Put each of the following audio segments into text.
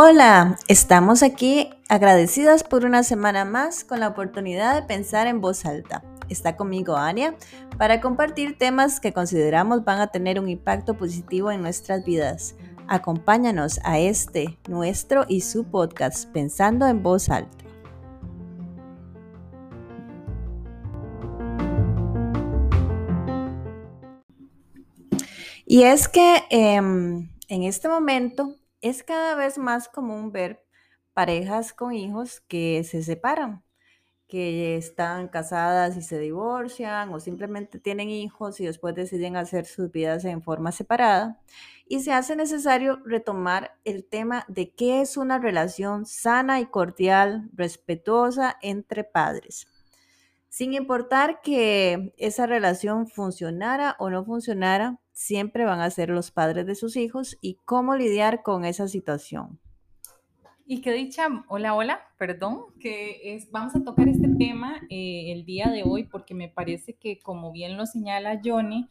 Hola, estamos aquí agradecidas por una semana más con la oportunidad de pensar en voz alta. Está conmigo Ania para compartir temas que consideramos van a tener un impacto positivo en nuestras vidas. Acompáñanos a este, nuestro y su podcast Pensando en voz alta. Y es que em, en este momento es cada vez más común ver parejas con hijos que se separan, que están casadas y se divorcian o simplemente tienen hijos y después deciden hacer sus vidas en forma separada. Y se hace necesario retomar el tema de qué es una relación sana y cordial, respetuosa entre padres. Sin importar que esa relación funcionara o no funcionara, siempre van a ser los padres de sus hijos y cómo lidiar con esa situación. Y que dicha, hola, hola, perdón, que es, vamos a tocar este tema eh, el día de hoy porque me parece que, como bien lo señala Johnny,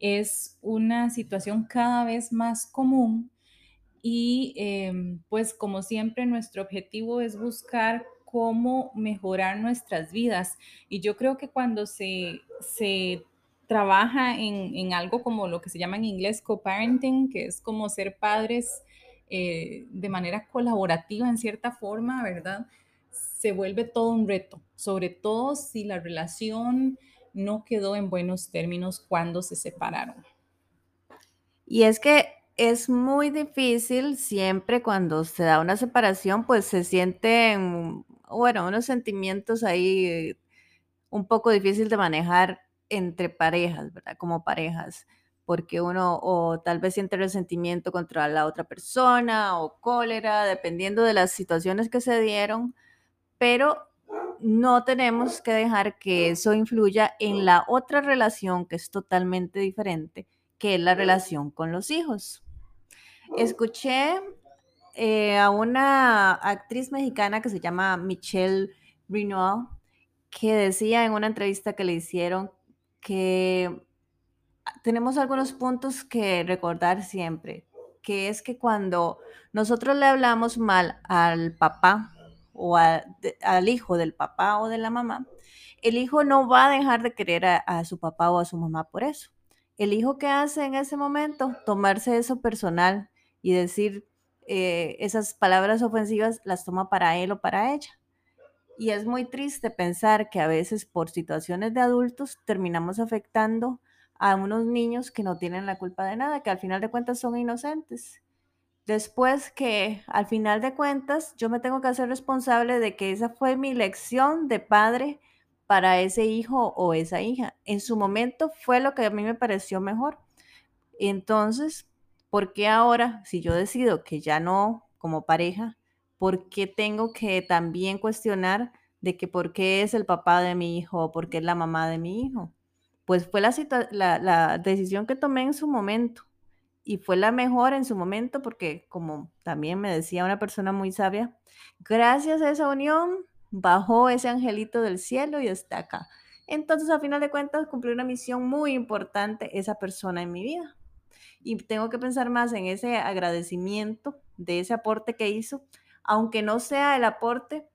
es una situación cada vez más común y em, pues como siempre nuestro objetivo es buscar cómo mejorar nuestras vidas. Y yo creo que cuando se, se trabaja en, algo como lo que se llama en inglés co-parenting, que es como ser padres eh, de manera colaborativa en cierta forma, ¿verdad? Se vuelve todo un reto, sobre todo si la relación no quedó en buenos términos cuando se separaron. Y es que es muy difícil siempre cuando se da una separación, pues se sienten, bueno, unos sentimientos ahí un poco difícil de manejar entre parejas, ¿verdad? Como parejas, porque uno o tal vez siente resentimiento contra la otra persona o cólera, dependiendo de las situaciones que se dieron, pero no tenemos que dejar que eso influya en la otra relación que es totalmente diferente, que es la relación con los hijos. Escuché eh, a una actriz mexicana que se llama Michelle Renoir, que decía en una entrevista que le hicieron que tenemos algunos puntos que recordar siempre, que es que cuando nosotros le hablamos mal al papá o al hijo del papá o de la mamá, el hijo no va a dejar de querer a, su papá o a su mamá por eso. El hijo que hace en ese momento, tomarse eso personal y decir eh, esas palabras ofensivas, las toma para él o para ella. Y es muy triste pensar que a veces por situaciones de adultos terminamos afectando a unos niños que no tienen la culpa de nada, que al final de cuentas son inocentes. Después que al final de cuentas yo me tengo que hacer responsable de que esa fue mi lección de padre para ese hijo o esa hija. En su momento fue lo que a mí me pareció mejor. Entonces, ¿por qué ahora, si yo decido que ya no como pareja, ¿por qué tengo que también cuestionar de que por qué es el papá de mi hijo o por qué es la mamá de mi hijo? Pues fue la, la, decisión que tomé en su momento y fue la mejor en su momento porque, como también me decía una persona muy sabia, gracias a esa unión bajó ese angelito del cielo y está acá. Entonces, a final de cuentas, cumplió una misión muy importante esa persona en mi vida. Y tengo que pensar más en ese agradecimiento de ese aporte que hizo aunque no sea el aporte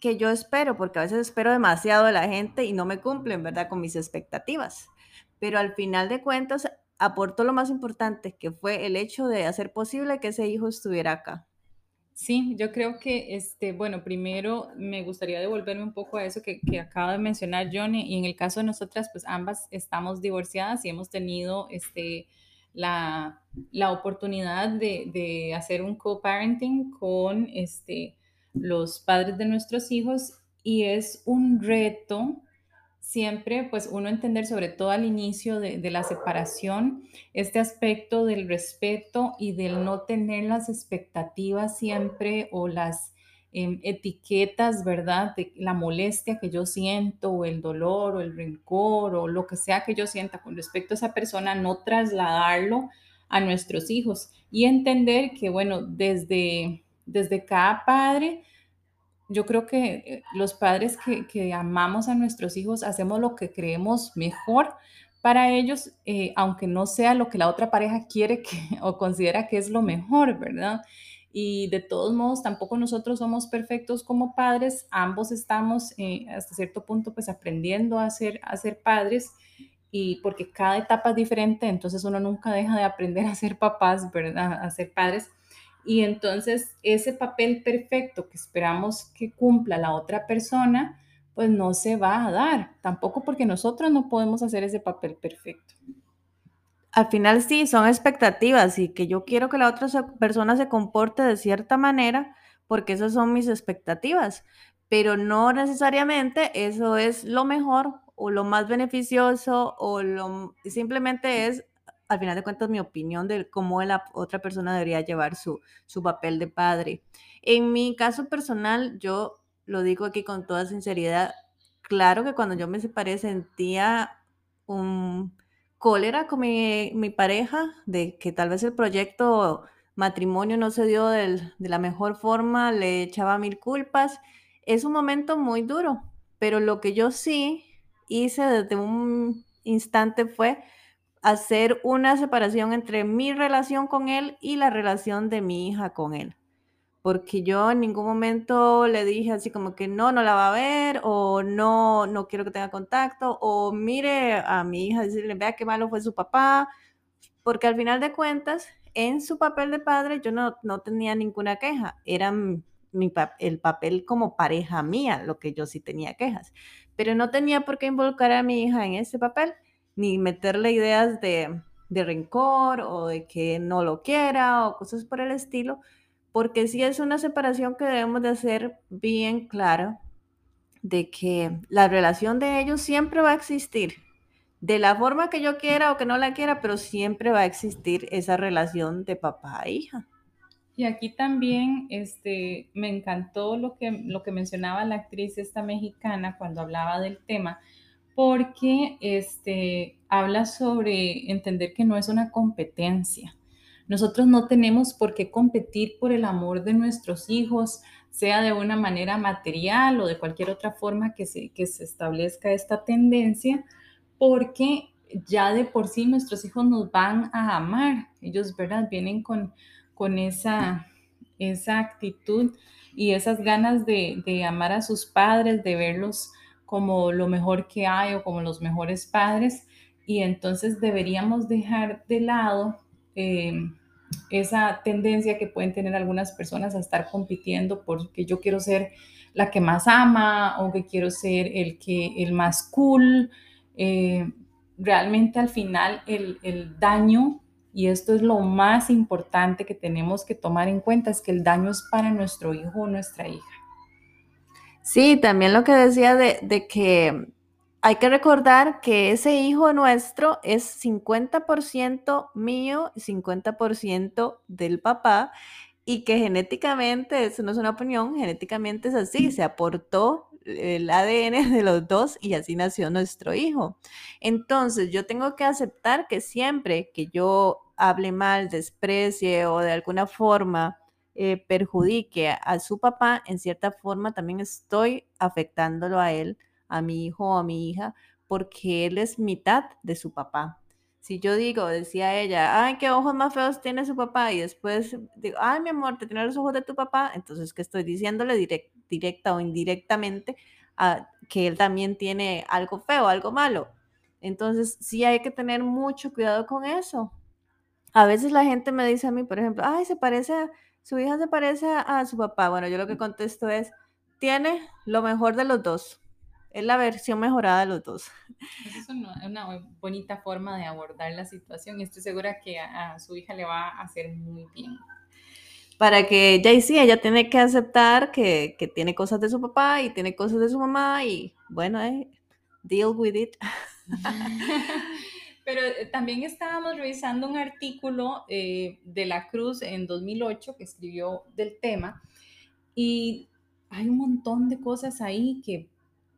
que yo espero, porque a veces espero demasiado de la gente y no me cumplen, ¿verdad? Con mis expectativas. Pero al final de cuentas, aportó lo más importante, que fue el hecho de hacer posible que ese hijo estuviera acá. Sí, yo creo que, este, bueno, primero me gustaría devolverme un poco a eso que, que acaba de mencionar Johnny, y en el caso de nosotras, pues ambas estamos divorciadas y hemos tenido, este, la, oportunidad de, hacer un co-parenting con este, los padres de nuestros hijos y es un reto siempre, pues uno entender sobre todo al inicio de, de, la separación, este aspecto del respeto y del no tener las expectativas siempre o las Em, etiquetas, ¿verdad? De la molestia que yo siento o el dolor o el rencor o lo que sea que yo sienta con respecto a esa persona, no trasladarlo a nuestros hijos y entender que, bueno, desde, desde cada padre yo creo que eh, los padres que, que, amamos a nuestros hijos hacemos lo que creemos mejor para ellos, eh, aunque no sea lo que la otra pareja quiere que, o considera que es lo mejor, ¿verdad? Y de todos modos, tampoco nosotros somos perfectos como padres, ambos estamos eh, hasta cierto punto pues aprendiendo a ser, a ser padres y porque cada etapa es diferente, entonces uno nunca deja de aprender a ser papás, ¿verdad? A ser padres. Y entonces ese papel perfecto que esperamos que cumpla la otra persona, pues no se va a dar, tampoco porque nosotros no podemos hacer ese papel perfecto. Al final sí, son expectativas y que yo quiero que la otra persona se comporte de cierta manera porque esas son mis expectativas, pero no necesariamente eso es lo mejor o lo más beneficioso o lo simplemente es al final de cuentas mi opinión de cómo la otra persona debería llevar su, su papel de padre. En mi caso personal, yo lo digo aquí con toda sinceridad, claro que cuando yo me separé sentía un cólera con mi, pareja de que tal vez el proyecto matrimonio no se dio del, de la mejor forma, le echaba mil culpas. Es un momento muy duro, pero lo que yo sí hice desde un instante fue hacer una separación entre mi relación con él y la relación de mi hija con él. Porque yo en ningún momento le dije así como que no, no la va a ver o no, no quiero que tenga contacto o mire a mi hija decirle, vea qué malo fue su papá. Porque al final de cuentas, en su papel de padre yo no, no tenía ninguna queja. Era mi, el papel como pareja mía lo que yo sí tenía quejas. Pero no tenía por qué involucrar a mi hija en ese papel ni meterle ideas de, de rencor o de que no lo quiera o cosas por el estilo, porque sí es una separación que debemos de hacer bien clara de que la relación de ellos siempre va a existir, de la forma que yo quiera o que no la quiera, pero siempre va a existir esa relación de papá e hija. Y aquí también este, me encantó lo que, lo que mencionaba la actriz esta mexicana cuando hablaba del tema, porque este, habla sobre entender que no es una competencia. Nosotros no tenemos por qué competir por el amor de nuestros hijos, sea de una manera material o de cualquier otra forma que se, que se establezca esta tendencia, porque ya de por sí nuestros hijos nos van a amar. Ellos, ¿verdad? Vienen con, con esa, esa actitud y esas ganas de, de amar a sus padres, de verlos como lo mejor que hay o como los mejores padres y entonces deberíamos dejar de lado eh, esa tendencia que pueden tener algunas personas a estar compitiendo porque yo quiero ser la que más ama o que quiero ser el que el más cool. Eh, realmente al final el, el daño y esto es lo más importante que tenemos que tomar en cuenta es que el daño es para nuestro hijo o nuestra hija. Sí, también lo que decía de, de, que hay que recordar que ese hijo nuestro es 50% mío y 50% del papá y que genéticamente, eso no es una opinión, genéticamente es así, se aportó el ADN de los dos y así nació nuestro hijo. Entonces yo tengo que aceptar que siempre que yo hable mal, desprecie o de alguna forma eh, perjudique a su papá, en cierta forma también estoy afectándolo a él, a mi hijo o a mi hija, porque él es mitad de su papá. Si yo digo, decía ella, ay, qué ojos más feos tiene su papá, y después digo, ay, mi amor, te tiene los ojos de tu papá, entonces, ¿qué estoy diciéndole directa o indirectamente a que él también tiene algo feo, algo malo? Entonces, sí hay que tener mucho cuidado con eso. A veces la gente me dice a mí, por ejemplo, ay, se parece a su hija se parece a su papá. Bueno, yo lo que contesto es, tiene lo mejor de los dos. Es la versión mejorada de los dos. es una, bonita forma de abordar la situación y estoy segura que a, su hija le va a hacer muy bien. Para que ella y sí, ella tiene que aceptar que, que, tiene cosas de su papá y tiene cosas de su mamá y bueno, eh, deal with it. Pero eh, también estábamos revisando un artículo eh, de la Cruz en 2008 que escribió del tema y hay un montón de cosas ahí que,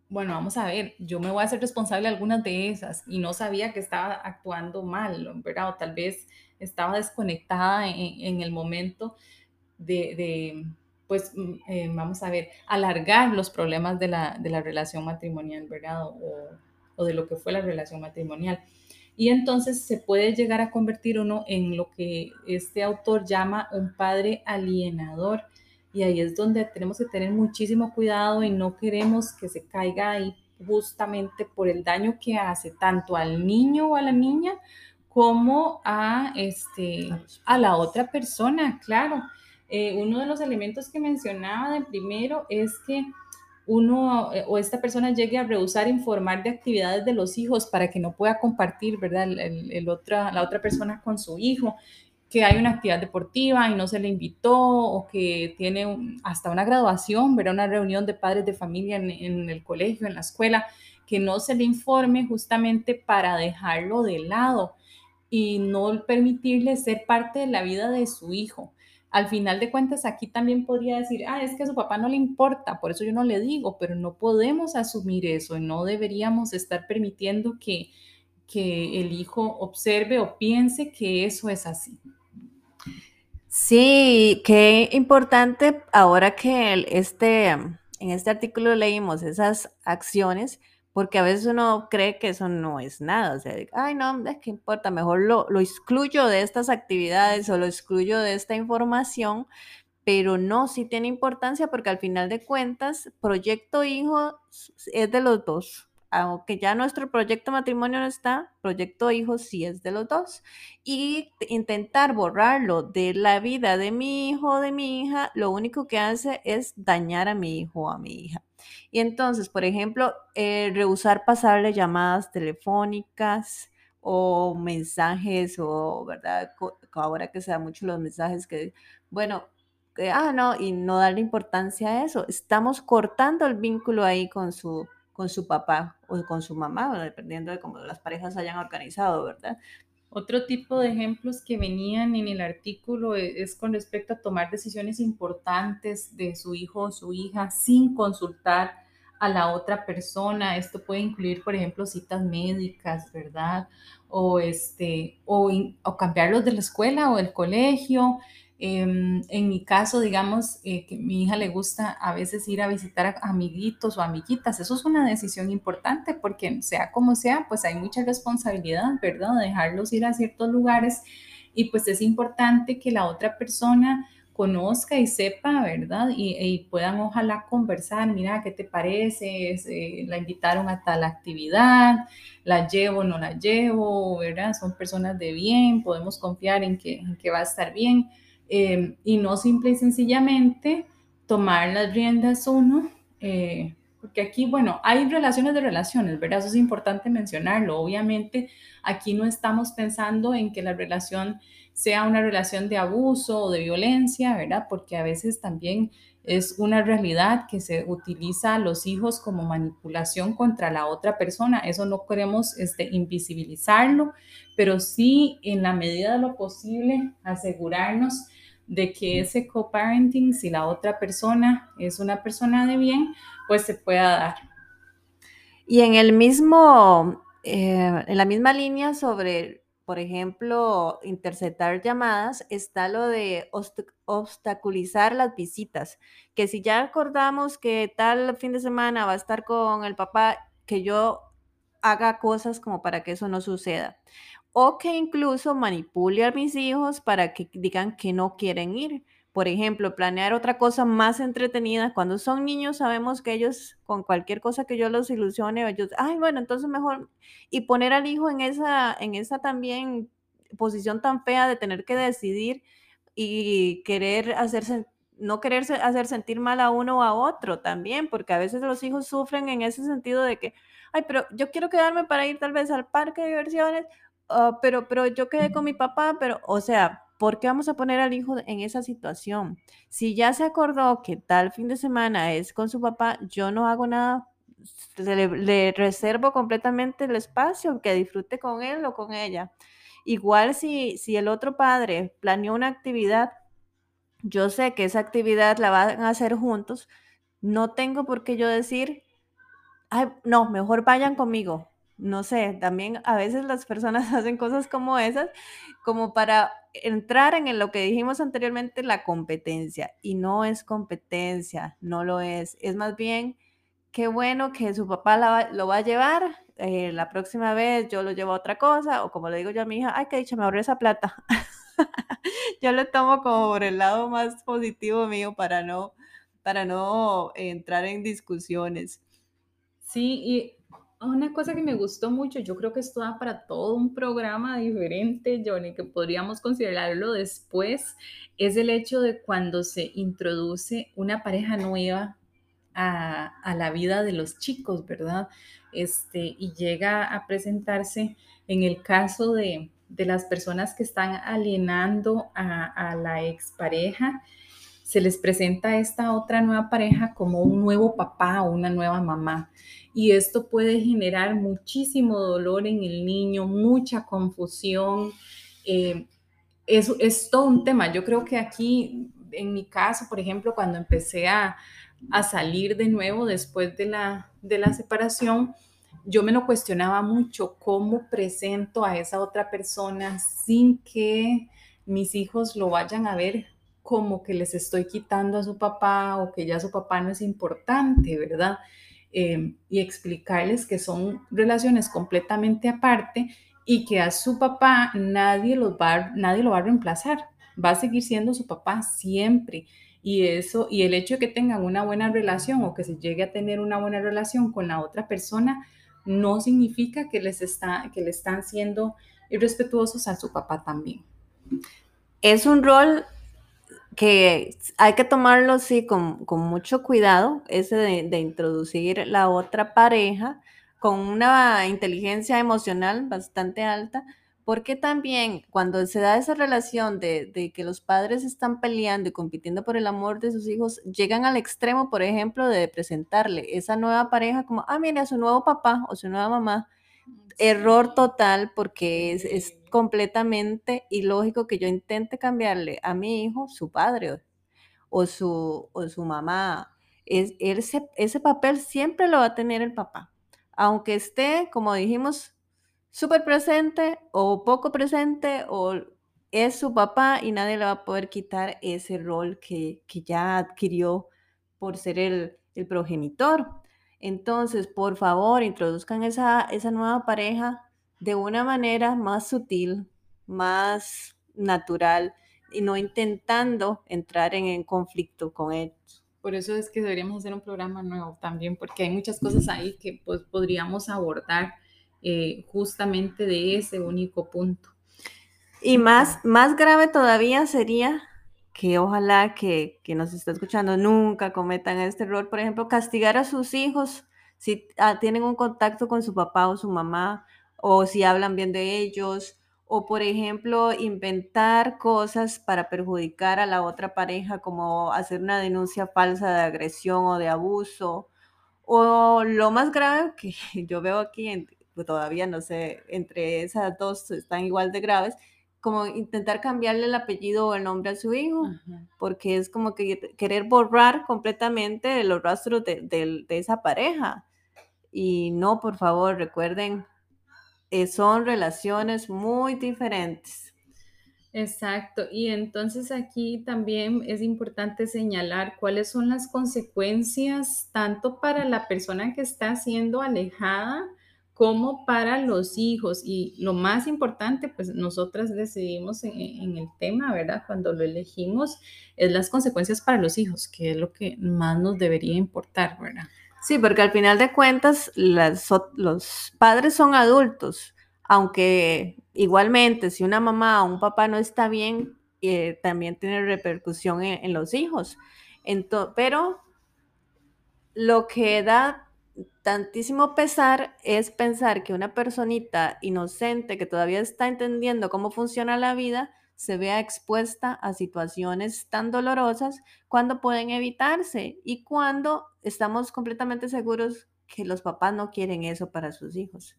bueno, vamos a ver, yo me voy a hacer responsable de algunas de esas y no sabía que estaba actuando mal, ¿verdad? O tal vez estaba desconectada en, el momento de, pues mm, eh, vamos a ver, alargar los problemas de la, de la relación matrimonial, ¿verdad? O, o, de lo que fue la relación matrimonial. Y entonces se puede llegar a convertir uno en lo que este autor llama un padre alienador. Y ahí es donde tenemos que tener muchísimo cuidado y no queremos que se caiga ahí justamente por el daño que hace tanto al niño o a la niña como a, este, a la otra persona, claro. Eh, uno de los elementos que mencionaba de primero es que uno eh, o esta persona llegue a rehusar informar de actividades de los hijos para que no pueda compartir, ¿verdad? El, otra, la otra persona con su hijo, que hay una actividad deportiva y no se le invitó o que tiene hasta una graduación, ¿verdad? Una reunión de padres de familia en, en el colegio, en la escuela, que no se le informe justamente para dejarlo de lado y no permitirle ser parte de la vida de su hijo al final de cuentas aquí también podría decir, ah, es que a su papá no le importa, por eso yo no le digo, pero no podemos asumir eso, no deberíamos estar permitiendo que, que el hijo observe o piense que eso es así. Sí, qué importante ahora que este, en este artículo leímos esas acciones, porque a veces uno cree que eso no es nada, o sea, ay, no, ¿qué importa? Mejor lo, lo excluyo de estas actividades o lo excluyo de esta información, pero no, sí tiene importancia porque al final de cuentas, proyecto hijo es de los dos. Aunque ya nuestro proyecto matrimonio no está, proyecto hijo sí es de los dos. Y intentar borrarlo de la vida de mi hijo o de mi hija, lo único que hace es dañar a mi hijo o a mi hija. Y entonces, por ejemplo, eh, rehusar pasarle llamadas telefónicas o mensajes o, ¿verdad? Ahora que se da mucho los mensajes que, bueno, ah, no, y no darle importancia a eso. Estamos cortando el vínculo ahí con su, con su papá o con su mamá, dependiendo de cómo las parejas hayan organizado, ¿verdad? Otro tipo de ejemplos que venían en el artículo e, es, con respecto a tomar decisiones importantes de su hijo o su hija sin consultar a la otra persona. Esto puede incluir, por ejemplo, citas médicas, ¿verdad? O, este, o, o cambiarlos de la escuela o del colegio, Em, en mi caso, digamos, eh, que mi hija le gusta a veces ir a visitar amiguitos o amiguitas. Eso es una decisión importante porque sea como sea, pues hay mucha responsabilidad, ¿verdad? Dejarlos ir a ciertos lugares y pues es importante que la otra persona conozca y sepa, ¿verdad? Y, puedan ojalá conversar, mira, ¿qué te parece? Eh, la invitaron a tal actividad, la llevo o no la llevo, ¿verdad? Son personas de bien, podemos confiar en que va a estar bien Em, y no simple y sencillamente tomar las riendas uno, eh, porque aquí, bueno, hay relaciones de relaciones, ¿verdad? Eso es importante mencionarlo. Obviamente, aquí no estamos pensando en que la relación sea una relación de abuso o de violencia, ¿verdad? Porque a veces también es una realidad que se utiliza a los hijos como manipulación contra la otra persona. Eso no queremos este, invisibilizarlo, pero sí en la medida de lo posible asegurarnos de que ese co-parenting, si la otra persona es una persona de bien, pues se pueda dar. Y en el mismo, eh, en la misma línea sobre, por ejemplo, interceptar llamadas, está lo de obstaculizar las visitas, que si ya acordamos que tal fin de semana va a estar con el papá, que yo haga cosas como para que eso no suceda o que incluso manipule a mis hijos para que digan que no quieren ir. Por ejemplo, planear otra cosa más entretenida. Cuando son niños sabemos que ellos con cualquier cosa que yo los ilusione, ellos, ay, bueno, entonces mejor y poner al hijo en esa en esa también posición tan fea de tener que decidir y querer hacerse no quererse hacer sentir mal a uno o a otro también, porque a veces los hijos sufren en ese sentido de que, ay, pero yo quiero quedarme para ir tal vez al parque de diversiones Ah, pero, pero yo quedé con mi papá, pero, o sea, ¿por qué vamos a poner al hijo en esa situación? Si ya se acordó que tal fin de semana es con su papá, yo no hago nada, le, reservo completamente el espacio, que disfrute con él o con ella. Igual si, si el otro padre planeó una actividad, yo sé que esa actividad la van a hacer juntos, no tengo por qué yo decir, Ay, no, mejor vayan conmigo, no sé, también a veces las personas hacen cosas como esas, como para entrar en lo que dijimos anteriormente, la competencia. Y no es competencia, no lo es. Es más bien, qué bueno que su papá lo va a llevar, eh, la próxima vez yo lo llevo a otra cosa, o como le digo yo a mi hija, ay, que dicha, me ahorré esa plata. yo lo tomo como por el lado más positivo mío para no, para no entrar en discusiones. Sí, y una cosa que me gustó mucho, yo creo que esto da para todo un programa diferente, Johnny, que podríamos considerarlo después, es el hecho de cuando se introduce una pareja nueva a, a, la vida de los chicos, ¿verdad? Este, y llega a presentarse en el caso de, de las personas que están alienando a, a la expareja, se les presenta esta otra nueva pareja como un nuevo papá o una nueva mamá. Y esto puede generar muchísimo dolor en el niño, mucha confusión. Eh, es, es todo un tema. Yo creo que aquí, en mi caso, por ejemplo, cuando empecé a, a salir de nuevo después de la, de la separación, yo me lo cuestionaba mucho, cómo presento a esa otra persona sin que mis hijos lo vayan a ver como que les estoy quitando a su papá o que ya su papá no es importante, ¿verdad? Eh, y explicarles que son relaciones completamente aparte y que a su papá nadie, los va, nadie lo va a reemplazar, va a seguir siendo su papá siempre. Y eso, y el hecho de que tengan una buena relación o que se llegue a tener una buena relación con la otra persona, no significa que les está, que le están siendo irrespetuosos a su papá también. Es un rol que hay que tomarlo sí con, mucho cuidado, ese de, introducir la otra pareja con una inteligencia emocional bastante alta, porque también cuando se da esa relación de, de, que los padres están peleando y compitiendo por el amor de sus hijos, llegan al extremo, por ejemplo, de presentarle esa nueva pareja como, ah, mira, su nuevo papá o su nueva mamá. Error total porque es, es completamente ilógico que yo intente cambiarle a mi hijo su padre o su, o su mamá. Es, ese, ese papel siempre lo va a tener el papá. Aunque esté, como dijimos, súper presente o poco presente o es su papá y nadie le va a poder quitar ese rol que, ya adquirió por ser el, progenitor. Entonces, por favor, introduzcan esa, esa nueva pareja de una manera más sutil, más natural y no intentando entrar en, conflicto con ellos. Por eso es que deberíamos hacer un programa nuevo también, porque hay muchas cosas ahí que pues, podríamos abordar eh, justamente de ese único punto. Y más, más grave todavía sería que ojalá que, que nos está escuchando nunca cometan este error, por ejemplo, castigar a sus hijos si ah, tienen un contacto con su papá o su mamá, o si hablan bien de ellos, o por ejemplo, inventar cosas para perjudicar a la otra pareja, como hacer una denuncia falsa de agresión o de abuso, o lo más grave que yo veo aquí, pues, todavía no sé, entre esas dos están igual de graves, como intentar cambiarle el apellido o el nombre a su hijo, porque es como que querer borrar completamente los rastros de, de esa pareja. Y no, por favor, recuerden eh, son relaciones muy diferentes. Exacto, y entonces aquí también es importante señalar cuáles son las consecuencias tanto para la persona que está siendo alejada como para los hijos. Y lo más importante, pues nosotras decidimos en, el tema, ¿verdad? Cuando lo elegimos, es las consecuencias para los hijos, que es lo que más nos debería importar, ¿verdad? Sí, porque al final de cuentas los padres son adultos, aunque igualmente si una mamá o un papá no está bien, eh, también tiene repercusión en, los hijos. pero lo que da tantísimo pesar es pensar que una personita inocente que todavía está entendiendo cómo funciona la vida, se vea expuesta a situaciones tan dolorosas cuando pueden evitarse y cuando estamos completamente seguros que los papás no quieren eso para sus hijos.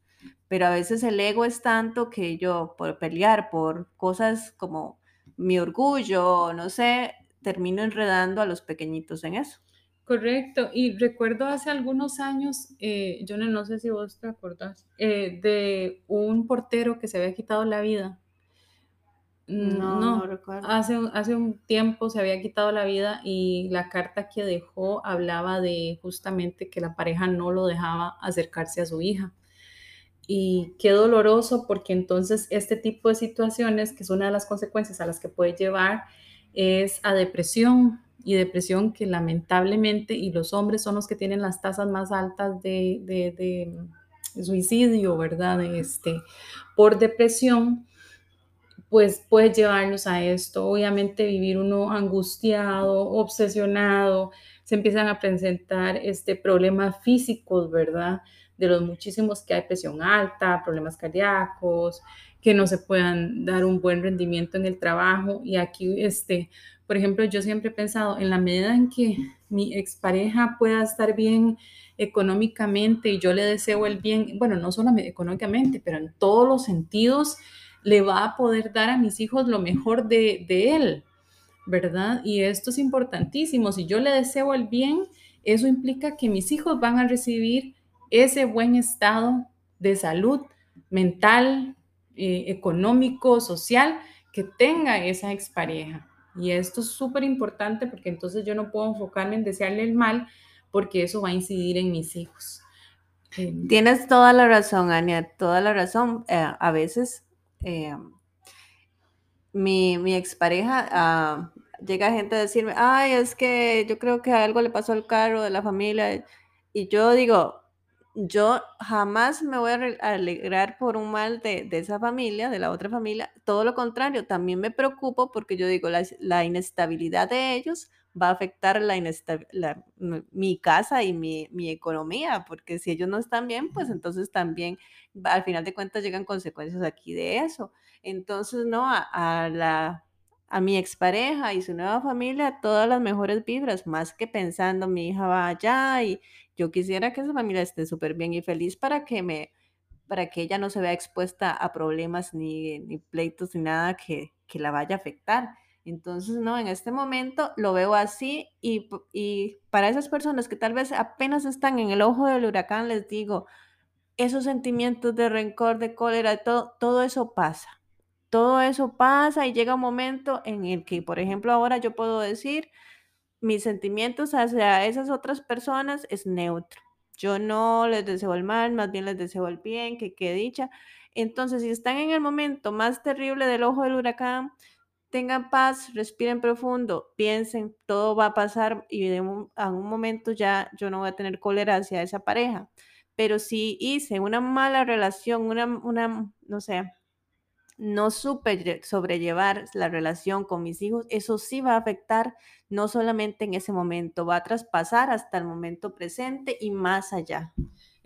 Pero a veces el ego es tanto que yo por pelear por cosas como mi orgullo, no sé, termino enredando a los pequeñitos en eso. Correcto, y recuerdo hace algunos años, eh, yo no, sé si vos te acordás, eh, de un portero que se había quitado la vida. Mm, no, no, recuerdo. Hace, hace un tiempo se había quitado la vida y la carta que dejó hablaba de justamente que la pareja no lo dejaba acercarse a su hija. Y qué doloroso porque entonces este tipo de situaciones, que es una de las consecuencias a las que puede llevar, es a depresión, y depresión que lamentablemente, y los hombres son los que tienen las tasas más altas de, de, suicidio, ¿verdad? Este, por depresión, pues puede llevarnos a esto. Obviamente vivir uno angustiado, obsesionado, se empiezan a presentar este, problemas físicos, ¿verdad? De los muchísimos que hay presión alta, problemas cardíacos, que no se puedan dar un buen rendimiento en el trabajo. Y aquí, este, por ejemplo, yo siempre he pensado, en la medida en que mi expareja pueda estar bien económicamente y yo le deseo el bien, bueno, no solamente económicamente, pero en todos los sentidos, le va a poder dar a mis hijos lo mejor de, él, ¿verdad? Y esto es importantísimo. Si yo le deseo el bien, eso implica que mis hijos van a recibir ese buen estado de salud mental, eh, económico, social que tenga esa expareja. Y esto es súper importante porque entonces yo no puedo enfocarme en desearle el mal porque eso va a incidir en mis hijos. Em, Tienes toda la razón, Ania, toda la razón. Eh, a veces eh, mi, mi, expareja uh, llega gente a decirme, ay, es que yo creo que algo le pasó al carro de la familia. Y yo digo, yo jamás me voy a alegrar por un mal de, esa familia, de la otra familia. Todo lo contrario, también me preocupo porque yo digo, la, inestabilidad de ellos va a afectar la, mi casa y mi, economía, porque si ellos no están bien, pues entonces también al final de cuentas llegan consecuencias aquí de eso. Entonces, no, a, la a mi expareja y su nueva familia todas las mejores vibras, más que pensando mi hija va allá y, yo quisiera que esa familia esté súper bien y feliz para que me para que ella no se vea expuesta a problemas ni, ni pleitos ni nada que, que, la vaya a afectar. Entonces, no, en este momento lo veo así y, y para esas personas que tal vez apenas están en el ojo del huracán, les digo, esos sentimientos de rencor, de cólera, todo, todo eso pasa. Todo eso pasa y llega un momento en el que, por ejemplo, ahora yo puedo decir, mis sentimientos hacia esas otras personas es neutro. Yo no les deseo el mal, más bien les deseo el bien, que quede dicha. Entonces, si están en el momento más terrible del ojo del huracán, tengan paz, respiren profundo, piensen, todo va a pasar y en un, un momento ya yo no voy a tener cólera hacia esa pareja. Pero si hice una mala relación, una, una no sé, no supe sobrellevar la relación con mis hijos, eso sí va a afectar no solamente en ese momento, va a traspasar hasta el momento presente y más allá.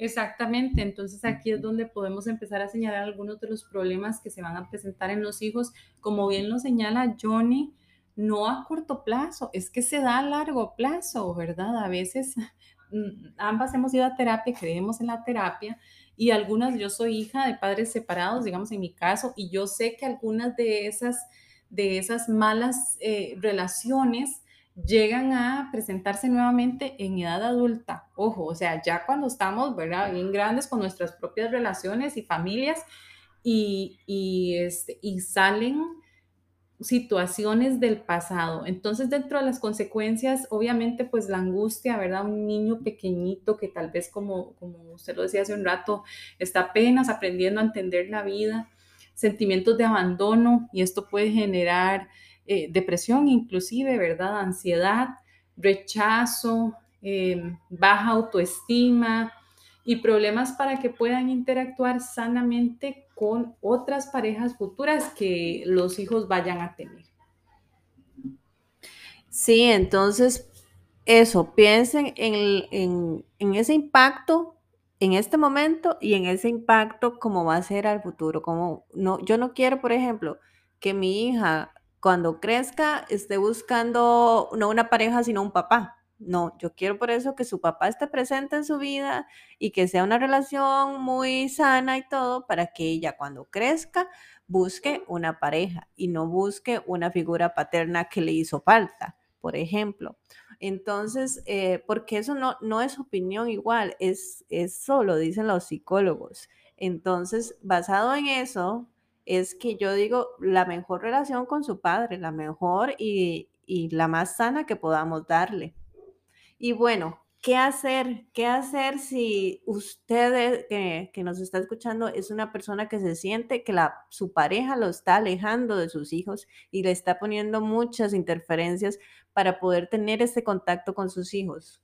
Exactamente, entonces aquí es donde podemos empezar a señalar algunos de los problemas que se van a presentar en los hijos, como bien lo señala Johnny, no a corto plazo, es que se da a largo plazo, ¿verdad? A veces mm, ambas hemos ido a terapia, creemos en la terapia, y algunas, yo soy hija de padres separados, digamos en mi caso, y yo sé que algunas de esas, de esas malas eh, relaciones llegan a presentarse nuevamente en edad adulta. Ojo, o sea, ya cuando estamos, ¿verdad? Bien grandes con nuestras propias relaciones y familias y, y, este, y salen situaciones del pasado. Entonces, dentro de las consecuencias, obviamente, pues la angustia, ¿verdad? Un niño pequeñito que tal vez, como, como usted lo decía hace un rato, está apenas aprendiendo a entender la vida, sentimientos de abandono, y esto puede generar eh, depresión inclusive, ¿verdad? Ansiedad, rechazo, eh, baja autoestima, y problemas para que puedan interactuar sanamente con otras parejas futuras que los hijos vayan a tener. Sí, entonces eso, piensen en, ese impacto en este momento y en ese impacto como va a ser al futuro. Como no, yo no quiero, por ejemplo, que mi hija cuando crezca esté buscando no una pareja, sino un papá. No, yo quiero por eso que su papá esté presente en su vida y que sea una relación muy sana y todo para que ella cuando crezca busque una pareja y no busque una figura paterna que le hizo falta, por ejemplo. Entonces, eh, porque eso no, no es opinión igual, es, eso lo dicen los psicólogos. Entonces, basado en eso, es que yo digo la mejor relación con su padre, la mejor y, la más sana que podamos darle. Y bueno, ¿qué hacer? ¿Qué hacer si usted que, nos está escuchando es una persona que se siente que su pareja lo está alejando de sus hijos y le está poniendo muchas interferencias para poder tener ese contacto con sus hijos?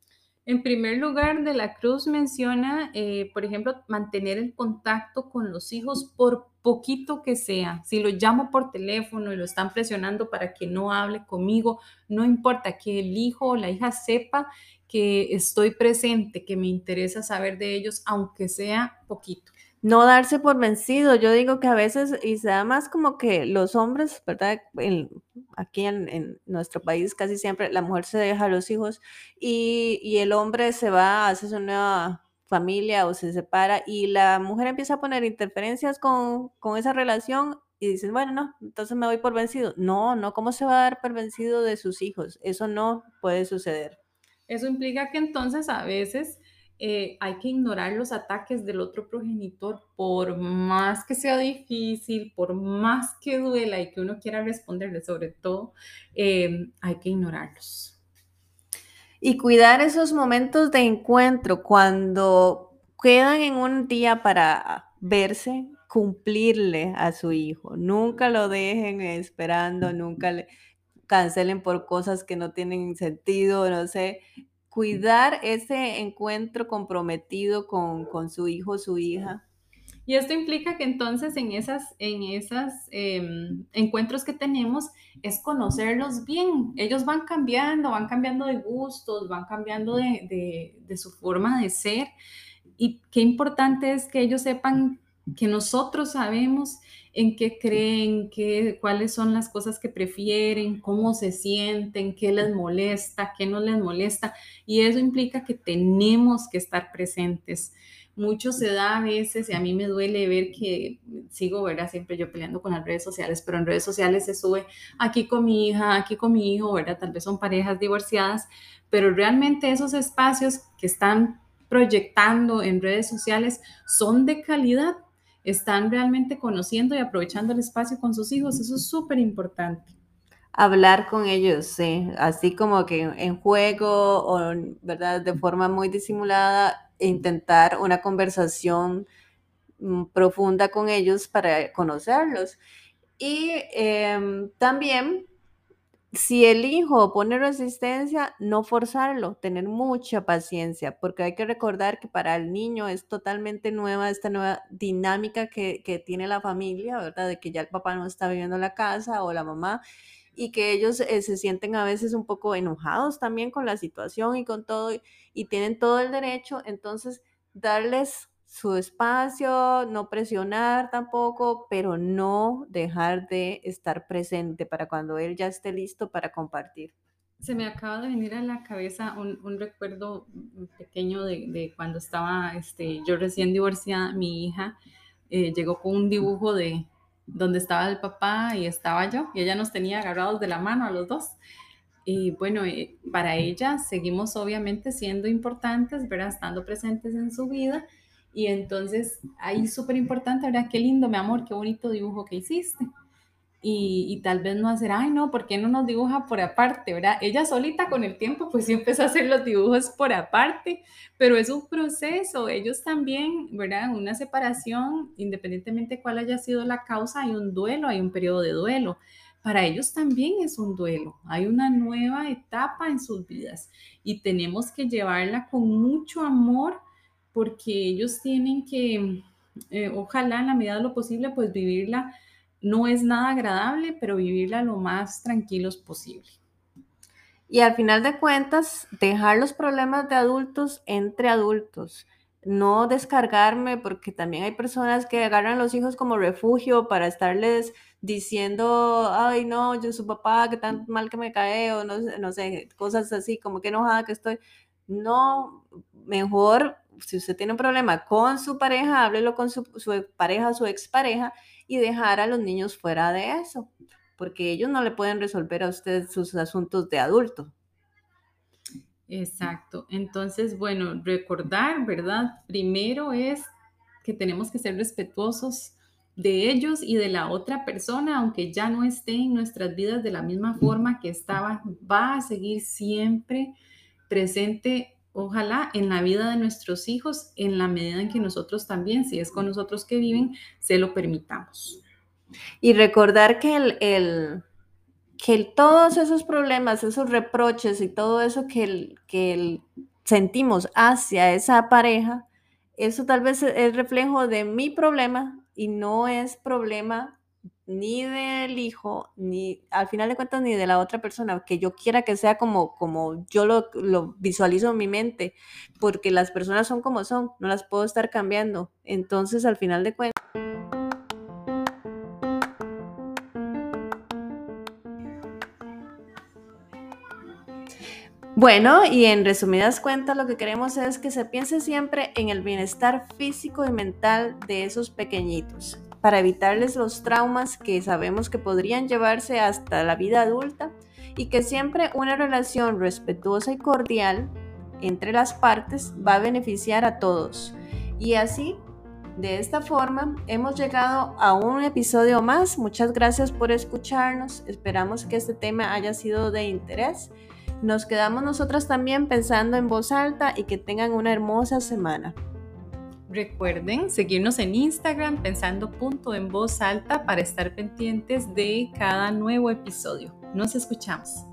En primer lugar, de la Cruz menciona, eh, por ejemplo, mantener el contacto con los hijos por poquito que sea. Si lo llamo por teléfono y lo están presionando para que no hable conmigo, no importa que el hijo o la hija sepa que estoy presente, que me interesa saber de ellos, aunque sea poquito no darse por vencido. Yo digo que a veces, y se da más como que los hombres, ¿verdad? Aquí en, nuestro país casi siempre la mujer se deja a los hijos y, el hombre se va, hace su nueva familia o se separa y la mujer empieza a poner interferencias con, con esa relación y dices, bueno, no, entonces me voy por vencido. No, no, ¿cómo se va a dar por vencido de sus hijos? Eso no puede suceder. Eso implica que entonces a veces eh, hay que ignorar los ataques del otro progenitor, por más que sea difícil, por más que duela y que uno quiera responderle, sobre todo, eh, hay que ignorarlos. Y cuidar esos momentos de encuentro cuando quedan en un día para verse, cumplirle a su hijo. Nunca lo dejen esperando, nunca le cancelen por cosas que no tienen sentido, no sé cuidar ese encuentro comprometido con, su hijo o su hija. Y esto implica que entonces en esas, en esas em, encuentros que tenemos es conocerlos bien. Ellos van cambiando, van cambiando de gustos, van cambiando de, de su forma de ser. Y qué importante es que ellos sepan que nosotros sabemos en qué creen, qué, cuáles son las cosas que prefieren, cómo se sienten, qué les molesta, qué no les molesta. Y eso implica que tenemos que estar presentes. Mucho se da a veces y a mí me duele ver que sigo, ¿verdad? Siempre yo peleando con las redes sociales, pero en redes sociales se sube aquí con mi hija, aquí con mi hijo, ¿verdad? Tal vez son parejas divorciadas, pero realmente esos espacios que están proyectando en redes sociales son de calidad están realmente conociendo y aprovechando el espacio con sus hijos. Eso es súper importante. Hablar con ellos, sí, así como que en juego o, ¿verdad? De forma muy disimulada, intentar una conversación mm, profunda con ellos para conocerlos. Y em, también si el hijo pone resistencia, no forzarlo, tener mucha paciencia, porque hay que recordar que para el niño es totalmente nueva esta nueva dinámica que, tiene la familia, ¿verdad? De que ya el papá no está viviendo en la casa o la mamá y que ellos eh, se sienten a veces un poco enojados también con la situación y con todo y tienen todo el derecho, entonces darles su espacio, no presionar tampoco, pero no dejar de estar presente para cuando él ya esté listo para compartir. Se me acaba de venir a la cabeza un, recuerdo pequeño de, cuando estaba este, yo recién divorciada, mi hija eh, llegó con un dibujo de donde estaba el papá y estaba yo, y ella nos tenía agarrados de la mano a los dos. Y bueno, eh, para ella seguimos obviamente siendo importantes, ¿verdad? Estando presentes en su vida, y entonces ahí súper importante, ¿verdad? Qué lindo, mi amor, qué bonito dibujo que hiciste. Y, y, tal vez no hacer, ay, no, ¿por qué no nos dibuja por aparte, verdad? Ella solita con el tiempo, pues sí empezó a hacer los dibujos por aparte, pero es un proceso. Ellos también, ¿verdad? Una separación, independientemente cuál haya sido la causa, hay un duelo, hay un periodo de duelo. Para ellos también es un duelo, hay una nueva etapa en sus vidas y tenemos que llevarla con mucho amor porque ellos tienen que, eh, ojalá en la medida de lo posible, pues vivirla, no es nada agradable, pero vivirla lo más tranquilos posible. Y al final de cuentas, dejar los problemas de adultos entre adultos, no descargarme, porque también hay personas que agarran a los hijos como refugio para estarles diciendo, ay, no, yo su papá, que tan mal que me cae, o no, no sé, cosas así, como que enojada que estoy. No, mejor si usted tiene un problema con su pareja, háblelo con su, pareja, su expareja y dejar a los niños fuera de eso, porque ellos no le pueden resolver a usted sus asuntos de adulto. Exacto. Entonces, bueno, recordar, ¿verdad? Primero es que tenemos que ser respetuosos de ellos y de la otra persona, aunque ya no esté en nuestras vidas de la misma forma que estaba, va a seguir siempre presente, ojalá, en la vida de nuestros hijos, en la medida en que nosotros también, si es con nosotros que viven, se lo permitamos. Y recordar que el, el que todos esos problemas, esos reproches y todo eso que, que sentimos hacia esa pareja, eso tal vez es reflejo de mi problema y no es problema ni del hijo, ni al final de cuentas ni de la otra persona, que yo quiera que sea como, como yo lo, lo visualizo en mi mente, porque las personas son como son, no las puedo estar cambiando. Entonces, al final de cuentas... Bueno, y en resumidas cuentas lo que queremos es que se piense siempre en el bienestar físico y mental de esos pequeñitos, para evitarles los traumas que sabemos que podrían llevarse hasta la vida adulta y que siempre una relación respetuosa y cordial entre las partes va a beneficiar a todos. Y así, de esta forma, hemos llegado a un episodio más. Muchas gracias por escucharnos. Esperamos que este tema haya sido de interés nos quedamos nosotras también pensando en voz alta y que tengan una hermosa semana. Recuerden seguirnos en Instagram pensando punto en voz alta para estar pendientes de cada nuevo episodio. Nos escuchamos.